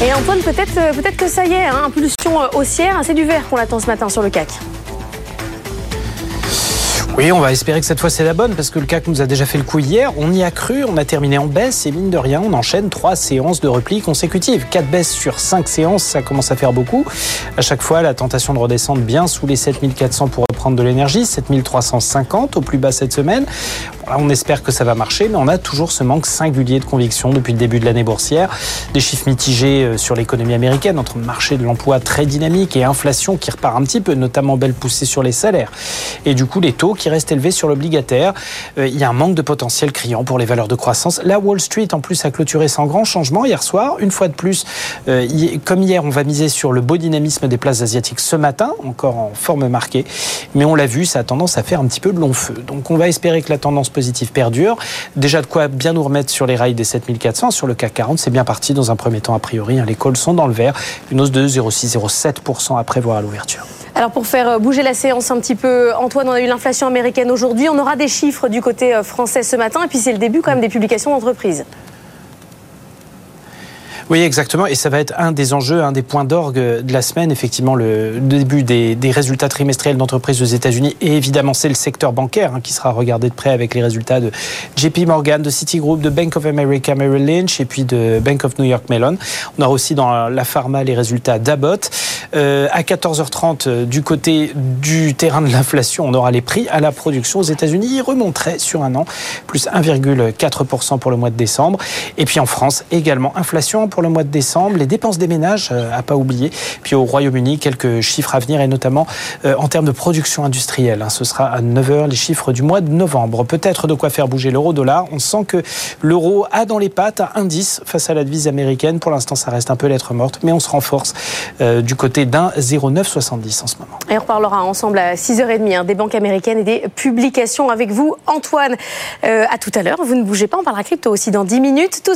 Et Antoine, peut-être peut que ça y est, hein, impulsion haussière, c'est du vert qu'on attend ce matin sur le CAC. Oui, on va espérer que cette fois c'est la bonne parce que le CAC nous a déjà fait le coup hier. On y a cru, on a terminé en baisse et mine de rien, on enchaîne trois séances de repli consécutives. Quatre baisses sur cinq séances, ça commence à faire beaucoup. À chaque fois, la tentation de redescendre bien sous les 7400 pour reprendre de l'énergie, 7350 au plus bas cette semaine. on espère que ça va marcher, mais on a toujours ce manque singulier de conviction depuis le début de l'année boursière. Des chiffres mitigés euh, sur l'économie américaine entre marché de l'emploi très dynamique et inflation qui repart un petit peu, notamment belle poussée sur les salaires. Et du coup, les taux qui reste élevé sur l'obligataire. Euh, il y a un manque de potentiel criant pour les valeurs de croissance. La Wall Street, en plus, a clôturé sans grand changement hier soir. Une fois de plus, euh, comme hier, on va miser sur le beau dynamisme des places asiatiques ce matin, encore en forme marquée. Mais on l'a vu, ça a tendance à faire un petit peu de long feu. Donc on va espérer que la tendance positive perdure. Déjà de quoi bien nous remettre sur les rails des 7400. Sur le CAC 40, c'est bien parti dans un premier temps a priori. Hein. Les calls sont dans le vert. Une hausse de 0,6-0,7% à prévoir à l'ouverture. Alors pour faire euh, bouger la séance un petit peu, Antoine, on a eu l'inflation américaine aujourd'hui. On aura des chiffres du côté euh, français ce matin. Et puis c'est le début quand même des publications d'entreprises. Oui, exactement. Et ça va être un des enjeux, un des points d'orgue de la semaine, effectivement, le début des, résultats trimestriels d'entreprises aux États-Unis. Et évidemment, c'est le secteur bancaire hein, qui sera regardé de près avec les résultats de JP Morgan, de Citigroup, de Bank of America Merrill Lynch et puis de Bank of New York Mellon. On aura aussi dans la pharma les résultats d'Abbott. Euh, à 14h30, euh, du côté du terrain de l'inflation, on aura les prix à la production aux États-Unis. Ils remonteraient sur un an, plus 1,4% pour le mois de décembre. Et puis en France, également inflation pour le mois de décembre. Les dépenses des ménages, euh, à pas oublier. Puis au Royaume-Uni, quelques chiffres à venir, et notamment euh, en termes de production industrielle. Hein. Ce sera à 9h les chiffres du mois de novembre. Peut-être de quoi faire bouger l'euro-dollar. On sent que l'euro a dans les pattes un indice face à la devise américaine. Pour l'instant, ça reste un peu lettre morte, mais on se renforce euh, du côté d'un 0,970 en ce moment. Et on reparlera ensemble à 6h30 hein, des banques américaines et des publications avec vous, Antoine. à tout à l'heure. Vous ne bougez pas, on parlera crypto aussi dans 10 minutes. Tout